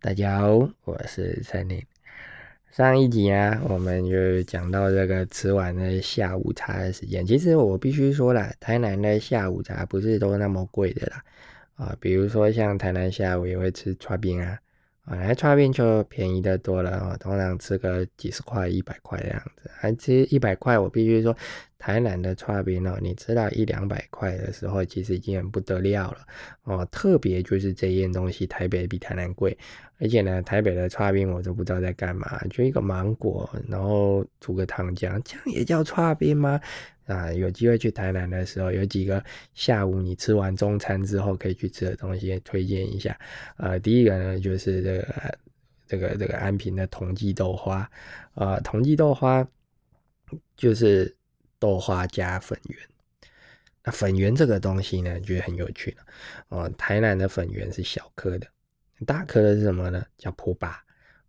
大家好，我是陈宁。上一集啊，我们就讲到这个吃完的下午茶的时间。其实我必须说了，台南的下午茶不是都那么贵的啦。啊，比如说像台南下午也会吃串冰啊，啊，那串冰就便宜的多了啊，通常吃个几十块、一百块的样子。还吃一百块，我必须说，台南的串冰哦，你吃到一两百块的时候，其实已经很不得了了哦。特别就是这件东西，台北比台南贵，而且呢，台北的串冰我都不知道在干嘛，就一个芒果，然后煮个糖浆，这样也叫串冰吗？啊，有机会去台南的时候，有几个下午你吃完中餐之后可以去吃的东西，推荐一下。呃，第一个呢就是这个这个这个安平的同济豆花，啊，同济豆花就是豆花加粉圆。那粉圆这个东西呢，觉得很有趣的哦。台南的粉圆是小颗的，大颗的是什么呢？叫坡巴。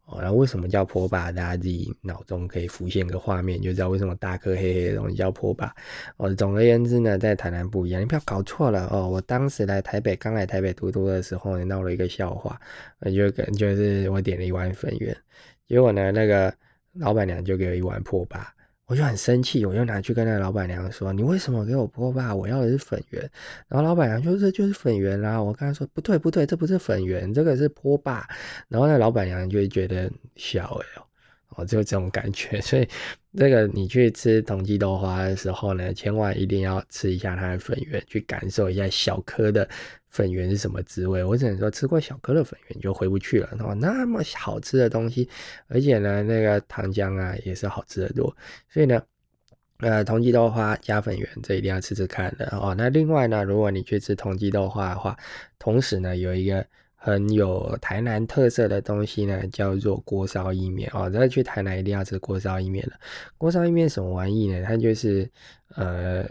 哦，那为什么叫坡巴？大家自己脑中可以浮现个画面，就知道为什么大颗黑黑的东西叫坡巴。哦，总而言之呢，在台南不一样，你不要搞错了哦。我当时来台北，刚来台北读书的时候，呢，闹了一个笑话，就跟就是我点了一碗粉圆，结果呢，那个老板娘就给我一碗破巴。我就很生气，我就拿去跟那老板娘说：“你为什么给我破粑？我要的是粉圆。”然后老板娘说：“这就是粉圆啦。”我跟她说：“不对，不对，这不是粉圆，这个是波霸。”然后那老板娘就会觉得小哎哦，就这种感觉。所以这个你去吃同济豆花的时候呢，千万一定要吃一下它的粉圆，去感受一下小颗的。粉圆是什么滋味？我只能说吃过小颗的粉圆就回不去了。哦，那么好吃的东西，而且呢，那个糖浆啊也是好吃的多。所以呢，呃，同济豆花加粉圆，这一定要吃吃看的哦。那另外呢，如果你去吃同济豆花的话，同时呢，有一个很有台南特色的东西呢，叫做锅烧意面哦。再去台南一定要吃锅烧意面了。锅烧意面什么玩意呢？它就是呃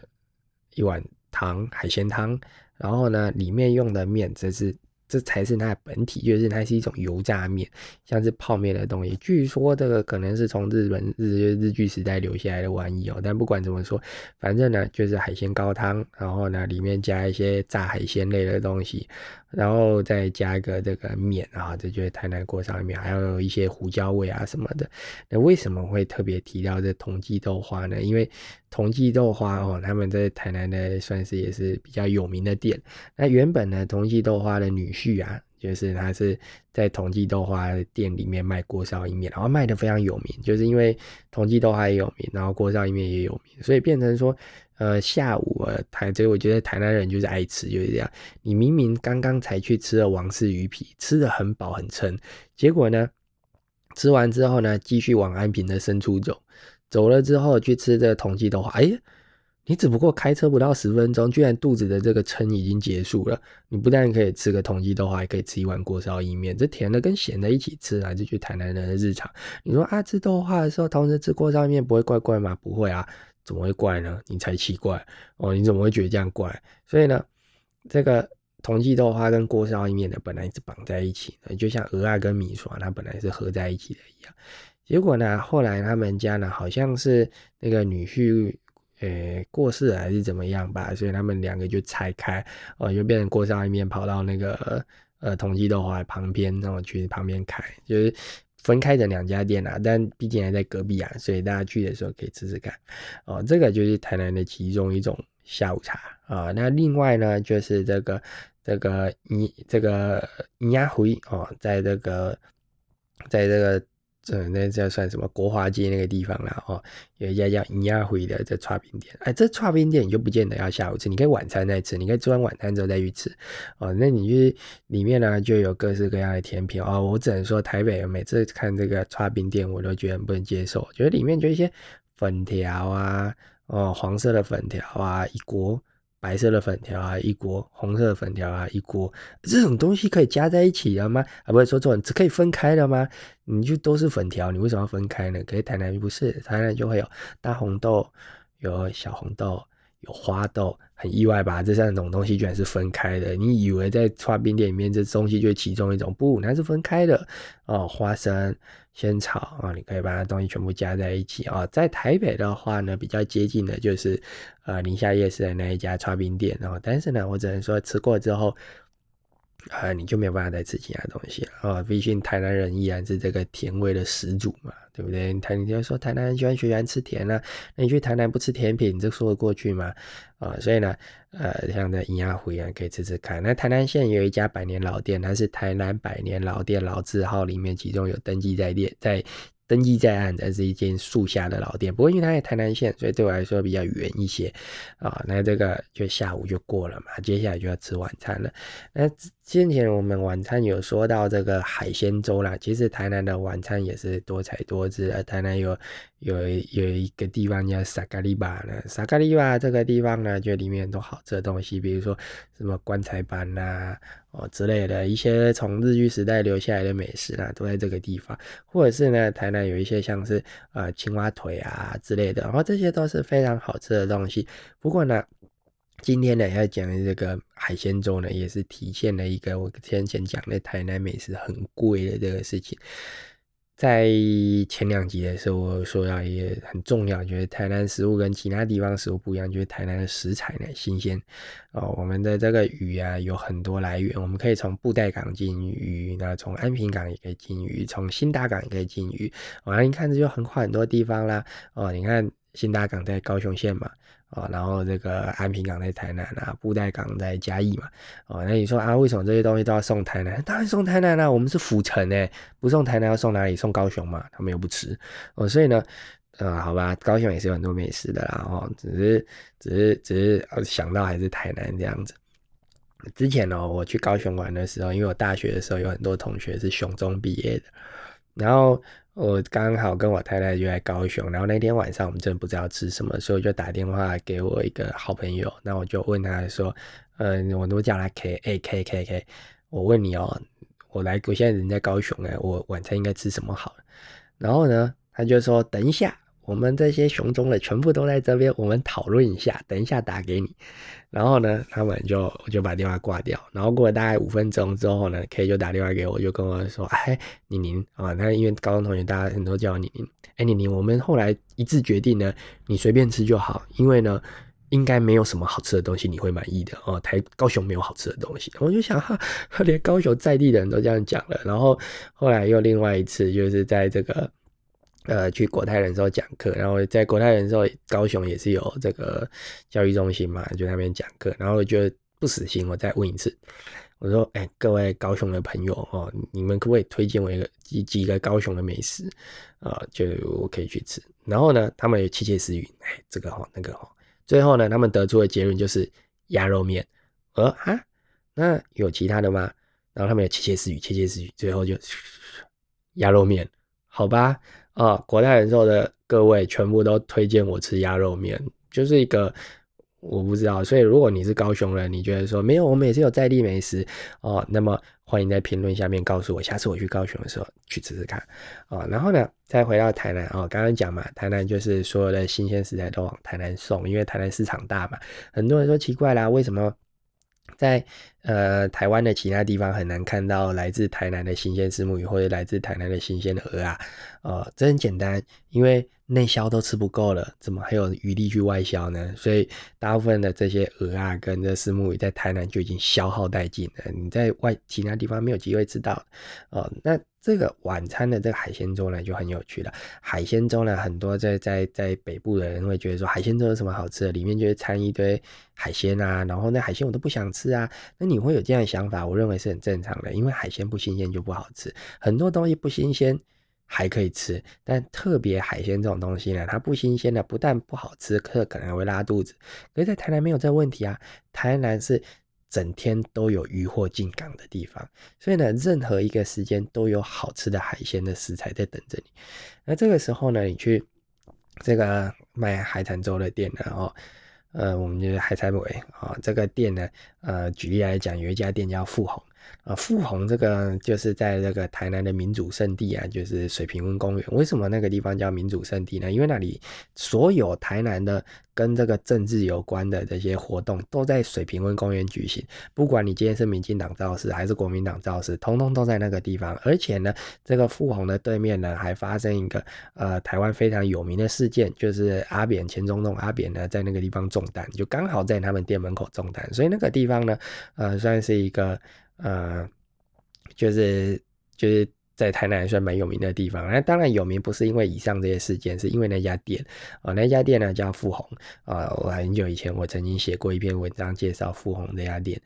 一碗汤，海鲜汤。然后呢，里面用的面，这是这才是它的本体，就是它是一种油炸面，像是泡面的东西。据说这个可能是从日本日日剧时代留下来的玩意哦。但不管怎么说，反正呢就是海鲜高汤，然后呢里面加一些炸海鲜类的东西。然后再加一个这个面啊，这就是台南锅烧面，还有一些胡椒味啊什么的。那为什么会特别提到这同济豆花呢？因为同济豆花哦，他们在台南的算是也是比较有名的店。那原本呢，同济豆花的女婿啊，就是他是在同济豆花店里面卖锅烧意面，然后卖的非常有名，就是因为同济豆花也有名，然后锅烧意面也有名，所以变成说。呃，下午，台这我觉得台南人就是爱吃，就是这样。你明明刚刚才去吃了王氏鱼皮，吃的很饱很撑，结果呢，吃完之后呢，继续往安平的深处走，走了之后去吃这个同济豆花，哎，你只不过开车不到十分钟，居然肚子的这个撑已经结束了。你不但可以吃个同济豆花，还可以吃一碗锅烧意面，这甜的跟咸的一起吃啊，这就台南人的日常。你说啊，吃豆花的时候同时吃锅烧意面，不会怪怪吗？不会啊。怎么会怪呢？你才奇怪哦！你怎么会觉得这样怪？所以呢，这个同济豆花跟锅烧意面的本来是绑在一起的，就像鹅啊跟米刷，它本来是合在一起的一样。结果呢，后来他们家呢，好像是那个女婿呃过世还是怎么样吧，所以他们两个就拆开，哦，就变成锅烧一面跑到那个呃同济豆花旁边，然后去旁边开，就是。分开的两家店啊，但毕竟还在隔壁啊，所以大家去的时候可以吃吃看哦。这个就是台南的其中一种下午茶啊。那另外呢，就是这个这个尼这个银鸭回哦，在这个在这个。这那这算什么国华街那个地方啦？哦，有一家叫银鸭回的这串冰店。哎，这串冰店你就不见得要下午吃，你可以晚餐再吃，你可以吃完晚餐之后再去吃。哦，那你去里面呢就有各式各样的甜品哦。我只能说台北每次看这个串冰店，我都觉得不能接受，觉得里面就一些粉条啊，哦，黄色的粉条啊，一锅。白色的粉条啊，一锅；红色的粉条啊，一锅。这种东西可以加在一起了吗？啊，不是说这种只可以分开的吗？你就都是粉条，你为什么要分开呢？可以台南不是，台南就会有大红豆，有小红豆。有花豆，很意外吧？这三种东西居然是分开的。你以为在串冰店里面，这东西就是其中一种，不，那是分开的哦。花生、仙草啊，你可以把它东西全部加在一起啊。在台北的话呢，比较接近的就是呃宁夏夜市的那一家串冰店哦。但是呢，我只能说吃过之后，啊，你就没有办法再吃其他东西啊。毕竟台南人依然是这个甜味的始祖嘛，对不对？台你就说台南人喜欢喜欢吃甜啊，那你去台南不吃甜品，这说得过去吗？啊，所以呢，呃，像这银鸭回啊，可以吃吃看。那台南县有一家百年老店，它是台南百年老店老字号里面，其中有登记在列在。登记在案的是一间树下的老店，不过因为它在台南县，所以对我来说比较远一些啊。那这个就下午就过了嘛，接下来就要吃晚餐了。那先前我们晚餐有说到这个海鲜粥啦，其实台南的晚餐也是多彩多姿的。台南有有有一个地方叫萨卡利巴呢，萨卡利巴这个地方呢，就里面很多好吃的东西，比如说什么棺材板呐。哦，之类的一些从日据时代留下来的美食啦，都在这个地方，或者是呢，台南有一些像是呃青蛙腿啊之类的，然后这些都是非常好吃的东西。不过呢，今天呢要讲的这个海鲜粥呢，也是体现了一个我先前讲的台南美食很贵的这个事情。在前两集的时候，我说到也很重要，觉得台南食物跟其他地方食物不一样，就是台南的食材呢新鲜哦。我们的这个鱼啊有很多来源，我们可以从布袋港进鱼，那从安平港也可以进鱼，从新大港也可以进鱼。哦，你看这就横跨很多地方啦。哦，你看新大港在高雄县嘛。哦，然后这个安平港在台南啊，布袋港在嘉义嘛。哦，那你说啊，为什么这些东西都要送台南？当然送台南啦，我们是府城诶，不送台南要送哪里？送高雄嘛，他们又不吃。哦，所以呢，呃，好吧，高雄也是有很多美食的啦。哦，只是只是只是想到还是台南这样子。之前呢，我去高雄玩的时候，因为我大学的时候有很多同学是雄中毕业的，然后。我刚好跟我太太约在高雄，然后那天晚上我们真的不知道吃什么，所以我就打电话给我一个好朋友，那我就问他说：“嗯，我都叫他 K A K K K，我问你哦，我来，我现在人在高雄哎，我晚餐应该吃什么好？”然后呢，他就说：“等一下。”我们这些熊中的全部都在这边，我们讨论一下，等一下打给你。然后呢，他们就就把电话挂掉。然后过了大概五分钟之后呢，K 就打电话给我，就跟我说：“哎，宁宁啊，那因为高中同学大家很多叫宁宁，哎，宁宁，我们后来一致决定呢，你随便吃就好，因为呢，应该没有什么好吃的东西你会满意的哦。台高雄没有好吃的东西，我就想哈，连高雄在地的人都这样讲了。然后后来又另外一次，就是在这个。呃，去国泰人寿讲课，然后在国泰人寿高雄也是有这个教育中心嘛，就那边讲课，然后就不死心，我再问一次，我说，哎，各位高雄的朋友哦，你们可不可以推荐我一个几几个高雄的美食啊？就我可以去吃。然后呢，他们也窃窃私语，哎，这个哈，那个哈，最后呢，他们得出的结论就是鸭肉面。呃啊，那有其他的吗？然后他们也窃窃私语，窃窃私语，最后就 鸭肉面，好吧。啊，国泰人寿的各位全部都推荐我吃鸭肉面，就是一个我不知道，所以如果你是高雄人，你觉得说没有，我们也是有在地美食哦，那么欢迎在评论下面告诉我，下次我去高雄的时候去吃吃看啊。然后呢，再回到台南啊，刚刚讲嘛，台南就是所有的新鲜食材都往台南送，因为台南市场大嘛，很多人说奇怪啦，为什么？在呃台湾的其他地方很难看到来自台南的新鲜石目鱼，或者来自台南的新鲜的鹅啊，呃，这很简单，因为内销都吃不够了，怎么还有余力去外销呢？所以大部分的这些鹅啊跟这石目鱼在台南就已经消耗殆尽了，你在外其他地方没有机会吃到，哦，那。这个晚餐的这个海鲜粥呢，就很有趣了。海鲜粥呢，很多在在在北部的人会觉得说，海鲜粥有什么好吃的？里面就是掺一堆海鲜啊，然后那海鲜我都不想吃啊。那你会有这样的想法，我认为是很正常的，因为海鲜不新鲜就不好吃。很多东西不新鲜还可以吃，但特别海鲜这种东西呢，它不新鲜的不但不好吃，可可能会拉肚子。可是，在台南没有这问题啊，台南是。整天都有渔货进港的地方，所以呢，任何一个时间都有好吃的海鲜的食材在等着你。那这个时候呢，你去这个卖海产粥的店呢，哦，呃，我们就是海产尾啊，这个店呢，呃，举例来讲，有一家店叫富红。啊，富宏这个就是在这个台南的民主圣地啊，就是水平温公园。为什么那个地方叫民主圣地呢？因为那里所有台南的跟这个政治有关的这些活动都在水平温公园举行。不管你今天是民进党造势还是国民党造势，通通都在那个地方。而且呢，这个富宏的对面呢，还发生一个呃台湾非常有名的事件，就是阿扁前总统阿扁呢在那个地方中弹，就刚好在他们店门口中弹。所以那个地方呢，呃，算是一个。呃，就是就是在台南算蛮有名的地方。那当然有名不是因为以上这些事件，是因为那家店啊，那家店呢叫富红啊。我很久以前我曾经写过一篇文章介绍富红这家店。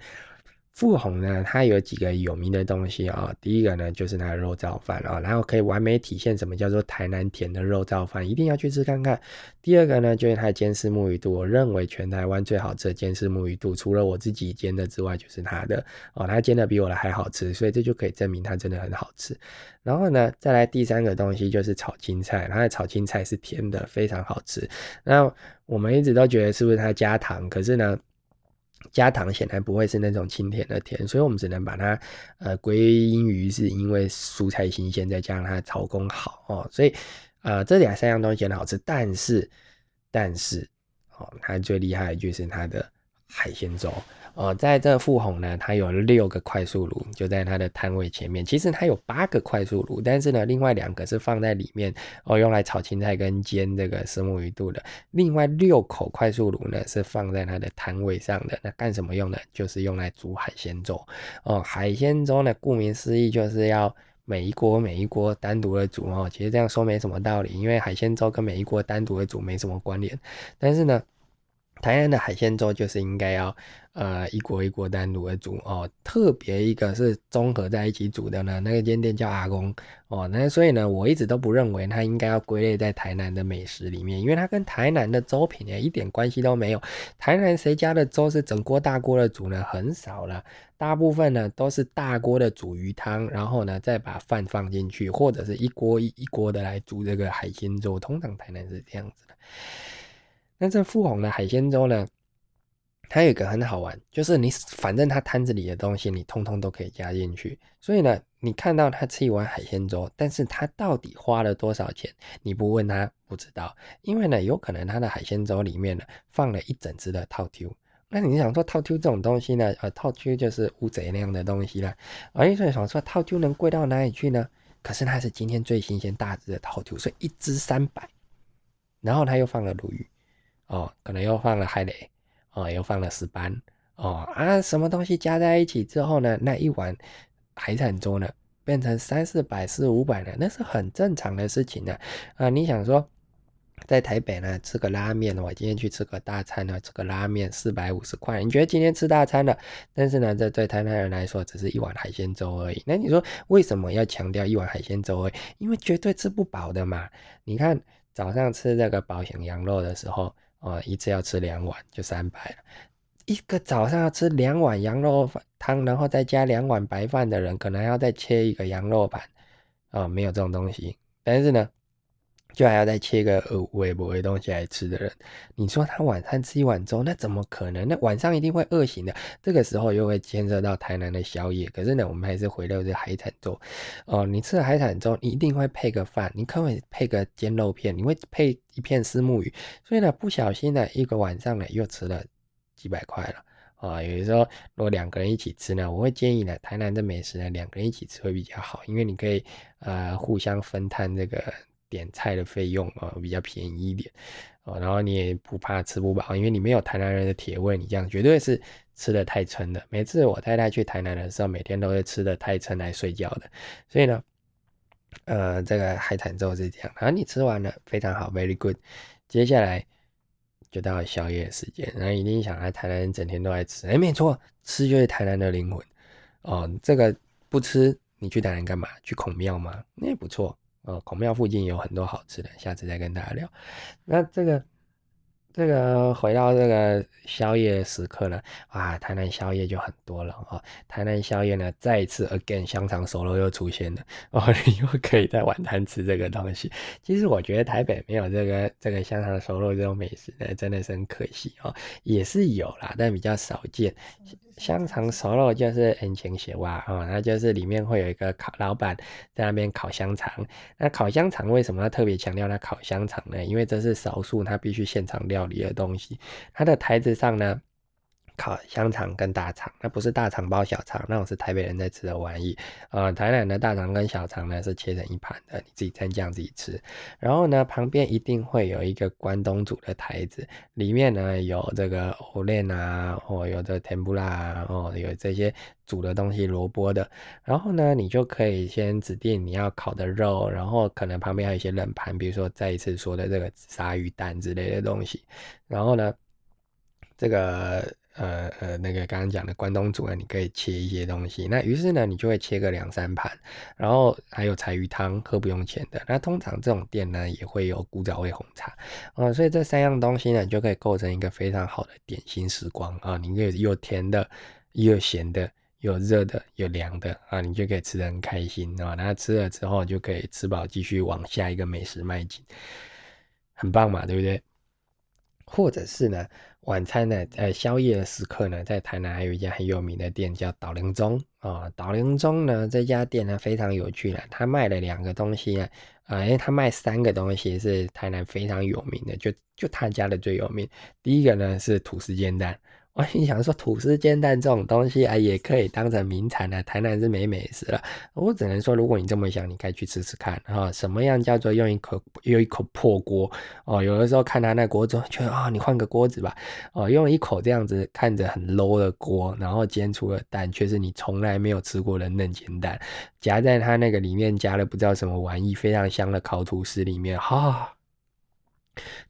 富红呢，它有几个有名的东西啊。第一个呢，就是它的肉燥饭啊，然后可以完美体现什么叫做台南甜的肉燥饭，一定要去吃看看。第二个呢，就是它的煎丝木鱼肚，我认为全台湾最好吃的煎丝木鱼肚，除了我自己煎的之外，就是它的哦，它煎的比我的还好吃，所以这就可以证明它真的很好吃。然后呢，再来第三个东西就是炒青菜，它的炒青菜是甜的，非常好吃。那我们一直都觉得是不是它加糖，可是呢？加糖显然不会是那种清甜的甜，所以我们只能把它呃归因于是因为蔬菜新鲜，再加上它的炒工好哦，所以呃这两三样东西很好吃，但是但是哦，它最厉害的就是它的海鲜粥。哦，在这富红呢，它有六个快速炉，就在它的摊位前面。其实它有八个快速炉，但是呢，另外两个是放在里面哦，用来炒青菜跟煎这个石目鱼肚的。另外六口快速炉呢，是放在它的摊位上的。那干什么用呢？就是用来煮海鲜粥。哦，海鲜粥呢，顾名思义就是要每一锅每一锅单独的煮哦。其实这样说没什么道理，因为海鲜粥跟每一锅单独的煮没什么关联。但是呢。台南的海鲜粥就是应该要，呃，一锅一锅单独的煮哦。特别一个是综合在一起煮的呢，那个间店叫阿公哦。那所以呢，我一直都不认为它应该要归类在台南的美食里面，因为它跟台南的粥品呢一点关系都没有。台南谁家的粥是整锅大锅的煮呢？很少了，大部分呢都是大锅的煮鱼汤，然后呢再把饭放进去，或者是一锅一一锅的来煮这个海鲜粥。通常台南是这样子的。那这富红的海鲜粥呢？它有一个很好玩，就是你反正它摊子里的东西，你通通都可以加进去。所以呢，你看到他吃一碗海鲜粥，但是他到底花了多少钱？你不问他不知道，因为呢，有可能他的海鲜粥里面呢放了一整只的套 Q。那你想说套 Q 这种东西呢？呃，套 Q 就是乌贼那样的东西了。而你想说套 Q 能贵到哪里去呢？可是它是今天最新鲜大只的套 Q，所以一只三百，然后他又放了鲈鱼。哦，可能又放了海雷，哦，又放了石斑，哦啊，什么东西加在一起之后呢？那一碗海产粥呢，变成三四百、四五百的，那是很正常的事情呢。啊，你想说，在台北呢吃个拉面，我今天去吃个大餐呢，吃个拉面四百五十块，你觉得今天吃大餐了？但是呢，这对台南人来说，只是一碗海鲜粥而已。那你说为什么要强调一碗海鲜粥？因为绝对吃不饱的嘛。你看早上吃这个保险羊肉的时候。哦，一次要吃两碗就三百了。一个早上要吃两碗羊肉汤，然后再加两碗白饭的人，可能要再切一个羊肉盘。哦，没有这种东西。但是呢。就还要再切个呃微波的东西来吃的人，你说他晚餐吃一碗粥，那怎么可能？那晚上一定会饿醒的。这个时候又会牵涉到台南的宵夜。可是呢，我们还是回到这海产粥。哦，你吃了海产粥，你一定会配个饭，你可能配个煎肉片，你会配一片丝木鱼。所以呢，不小心呢，一个晚上呢，又吃了几百块了。啊，有的时候如果两个人一起吃呢，我会建议呢，台南的美食呢，两个人一起吃会比较好，因为你可以呃互相分摊这个。点菜的费用啊比较便宜一点哦，然后你也不怕吃不饱，因为你没有台南人的铁胃，你这样绝对是吃的太撑的。每次我太太去台南的时候，每天都会吃的太撑来睡觉的。所以呢，呃，这个海产粥是这样，然后你吃完了非常好，very good。接下来就到了宵夜时间，然后一定想来台南人整天都在吃，哎，没错，吃就是台南的灵魂哦。这个不吃，你去台南干嘛？去孔庙吗？那也不错。哦，孔庙附近有很多好吃的，下次再跟大家聊。那这个。这个回到这个宵夜时刻呢，啊，台南宵夜就很多了啊。台南宵夜呢，再一次 again 香肠熟肉又出现了哦，又可以在晚餐吃这个东西。其实我觉得台北没有这个这个香肠熟肉这种美食呢，真的是很可惜哦。也是有啦，但比较少见。香肠熟肉就是恩情血哇哦，那就是里面会有一个烤老板在那边烤香肠。那烤香肠为什么要特别强调它烤香肠呢？因为这是少数它必须现场。料理的东西，它的台子上呢烤香肠跟大肠，那不是大肠包小肠，那种是台北人在吃的玩意。呃，台南的大肠跟小肠呢是切成一盘的，你自己蘸酱自己吃。然后呢，旁边一定会有一个关东煮的台子，里面呢有这个藕链啊，或有的甜不辣啊哦，有这些煮的东西，萝卜的。然后呢，你就可以先指定你要烤的肉，然后可能旁边还有一些冷盘，比如说再一次说的这个鲨鱼蛋之类的东西。然后呢，这个。呃呃，那个刚刚讲的关东煮呢，你可以切一些东西。那于是呢，你就会切个两三盘，然后还有柴鱼汤，喝不用钱的。那通常这种店呢，也会有古早味红茶，啊，所以这三样东西呢，就可以构成一个非常好的点心时光啊。你可以有甜的，有咸的，有热的，有凉的啊，你就可以吃的很开心啊。那吃了之后就可以吃饱，继续往下一个美食迈进，很棒嘛，对不对？或者是呢？晚餐呢，呃，宵夜的时刻呢，在台南还有一家很有名的店叫岛灵中啊。岛灵中呢，这家店呢非常有趣了，他卖了两个东西啊，啊，因为他卖三个东西是台南非常有名的，就就他家的最有名。第一个呢是土司煎蛋。我心想说，吐司煎蛋这种东西啊，也可以当成名产的。台南是没美食了。我只能说，如果你这么想，你该去吃吃看啊。什么样叫做用一口用一口破锅哦？有的时候看他那锅子，觉得啊，你换个锅子吧。哦，用一口这样子看着很 low 的锅，然后煎出了蛋，却是你从来没有吃过的嫩煎蛋，夹在他那个里面加了不知道什么玩意，非常香的烤吐司里面，哈。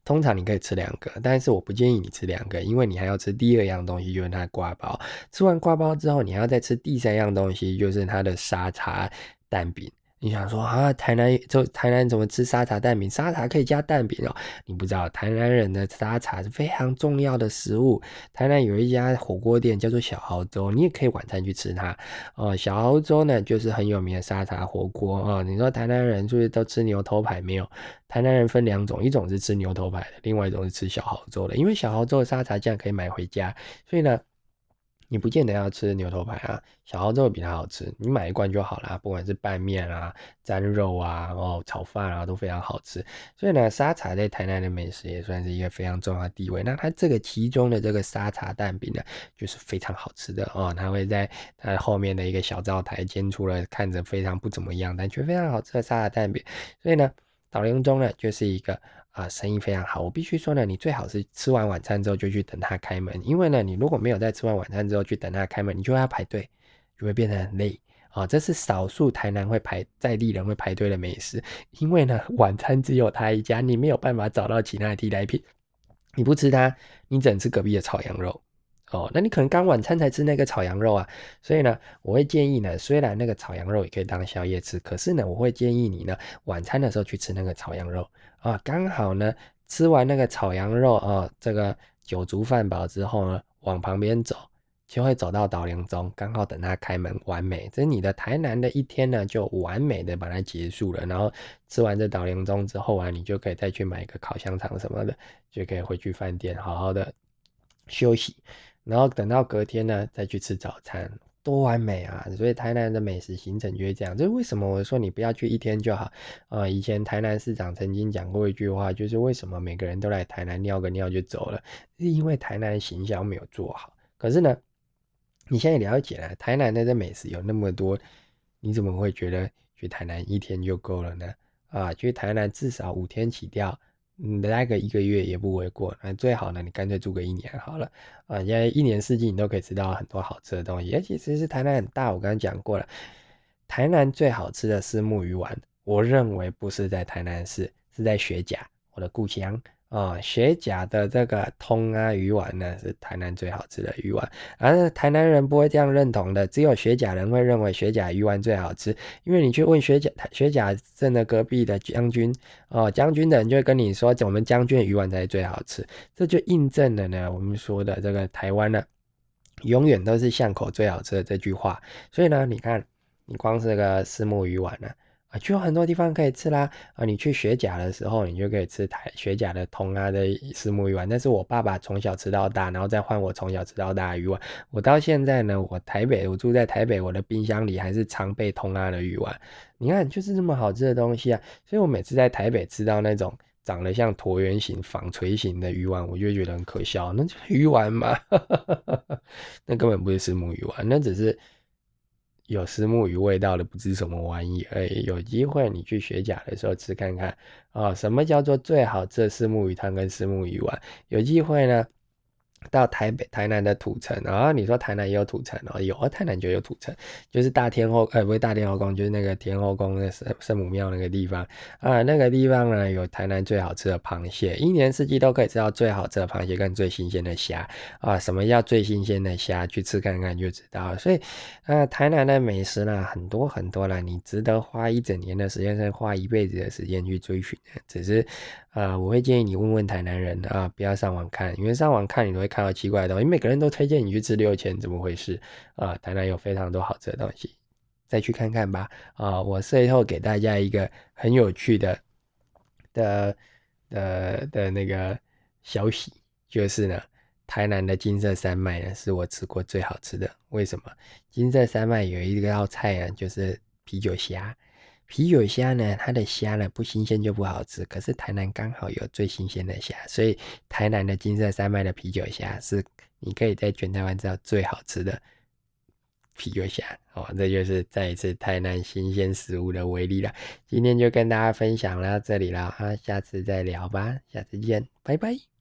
通常你可以吃两个，但是我不建议你吃两个，因为你还要吃第二样东西，就是它的挂包。吃完挂包之后，你还要再吃第三样东西，就是它的沙茶蛋饼。你想说啊，台南就台南怎么吃沙茶蛋饼？沙茶可以加蛋饼哦。你不知道，台南人的沙茶是非常重要的食物。台南有一家火锅店叫做小豪粥，你也可以晚餐去吃它哦。小豪粥呢，就是很有名的沙茶火锅啊。你说台南人是不是都吃牛头排？没有，台南人分两种，一种是吃牛头排的，另外一种是吃小豪粥的。因为小豪粥的沙茶酱可以买回家，所以呢。你不见得要吃牛头排啊，小豪粥比它好吃，你买一罐就好了。不管是拌面啊、沾肉啊、哦炒饭啊，都非常好吃。所以呢，沙茶在台南的美食也算是一个非常重要的地位。那它这个其中的这个沙茶蛋饼呢，就是非常好吃的哦。它会在它后面的一个小灶台煎出了看着非常不怎么样，但却非常好吃的沙茶蛋饼。所以呢，岛林中呢就是一个。啊，生意非常好。我必须说呢，你最好是吃完晚餐之后就去等他开门，因为呢，你如果没有在吃完晚餐之后去等他开门，你就要排队，就会变得很累啊。这是少数台南会排在地人会排队的美食，因为呢，晚餐只有他一家，你没有办法找到其他的替代品。你不吃它，你只能吃隔壁的炒羊肉哦。那你可能刚晚餐才吃那个炒羊肉啊，所以呢，我会建议呢，虽然那个炒羊肉也可以当宵夜吃，可是呢，我会建议你呢，晚餐的时候去吃那个炒羊肉。啊，刚好呢，吃完那个炒羊肉啊，这个酒足饭饱之后呢，往旁边走，就会走到岛林中，刚好等他开门，完美。这你的台南的一天呢，就完美的把它结束了。然后吃完这岛林中之后啊，你就可以再去买一个烤香肠什么的，就可以回去饭店好好的休息。然后等到隔天呢，再去吃早餐。多完美啊！所以台南的美食行程就是这样。这是为什么我说你不要去一天就好啊？以前台南市长曾经讲过一句话，就是为什么每个人都来台南尿个尿就走了，是因为台南的形象没有做好。可是呢，你现在了解了台南的这美食有那么多，你怎么会觉得去台南一天就够了呢？啊，去台南至少五天起跳。你待个一个月也不为过，那最好呢，你干脆住个一年好了啊！因为一年四季你都可以吃到很多好吃的东西，而其实是台南很大，我刚刚讲过了，台南最好吃的是木鱼丸，我认为不是在台南市，是在雪甲，我的故乡。啊，雪甲的这个通啊鱼丸呢，是台南最好吃的鱼丸，而台南人不会这样认同的，只有雪甲人会认为雪甲鱼丸最好吃。因为你去问雪甲雪甲镇的隔壁的将军，哦，将军的人就会跟你说，我们将军的鱼丸才是最好吃。这就印证了呢，我们说的这个台湾呢，永远都是巷口最好吃的这句话。所以呢，你看，你光是个四目鱼丸呢。就有很多地方可以吃啦！啊，你去雪甲的时候，你就可以吃台雪甲的通啊的石目鱼丸。那是我爸爸从小吃到大，然后再换我从小吃到大鱼丸。我到现在呢，我台北，我住在台北，我的冰箱里还是常备通啊的鱼丸。你看，就是这么好吃的东西啊！所以我每次在台北吃到那种长得像椭圆形、纺锤形的鱼丸，我就觉得很可笑。那就鱼丸嘛，那根本不是石目鱼丸，那只是有石目鱼味道的不知什么玩意而已。有机会你去学甲的时候吃看看啊，什么叫做最好吃的石目鱼汤跟石目鱼丸？有机会呢。到台北、台南的土城，然后你说台南也有土城哦，有啊，台南就有土城，就是大天后，呃，不是大天后宫，就是那个天后宫那圣圣母庙那个地方啊，那个地方呢有台南最好吃的螃蟹，一年四季都可以吃到最好吃的螃蟹跟最新鲜的虾啊。什么叫最新鲜的虾？去吃看看就知道。所以，呃，台南的美食呢很多很多了，你值得花一整年的时间，甚至花一辈子的时间去追寻的。只是，啊，我会建议你问问台南人啊，不要上网看，因为上网看你会。看到奇怪的东西，每个人都推荐你去吃六千，怎么回事啊？台南有非常多好吃的东西，再去看看吧。啊，我最后给大家一个很有趣的的的的那个消息，就是呢，台南的金色山脉呢是我吃过最好吃的。为什么？金色山脉有一道菜啊，就是啤酒虾。啤酒虾呢，它的虾呢不新鲜就不好吃。可是台南刚好有最新鲜的虾，所以台南的金色山脉的啤酒虾是你可以在全台湾吃到最好吃的啤酒虾哦。这就是再一次台南新鲜食物的威力了。今天就跟大家分享到这里了啊，下次再聊吧，下次见，拜拜。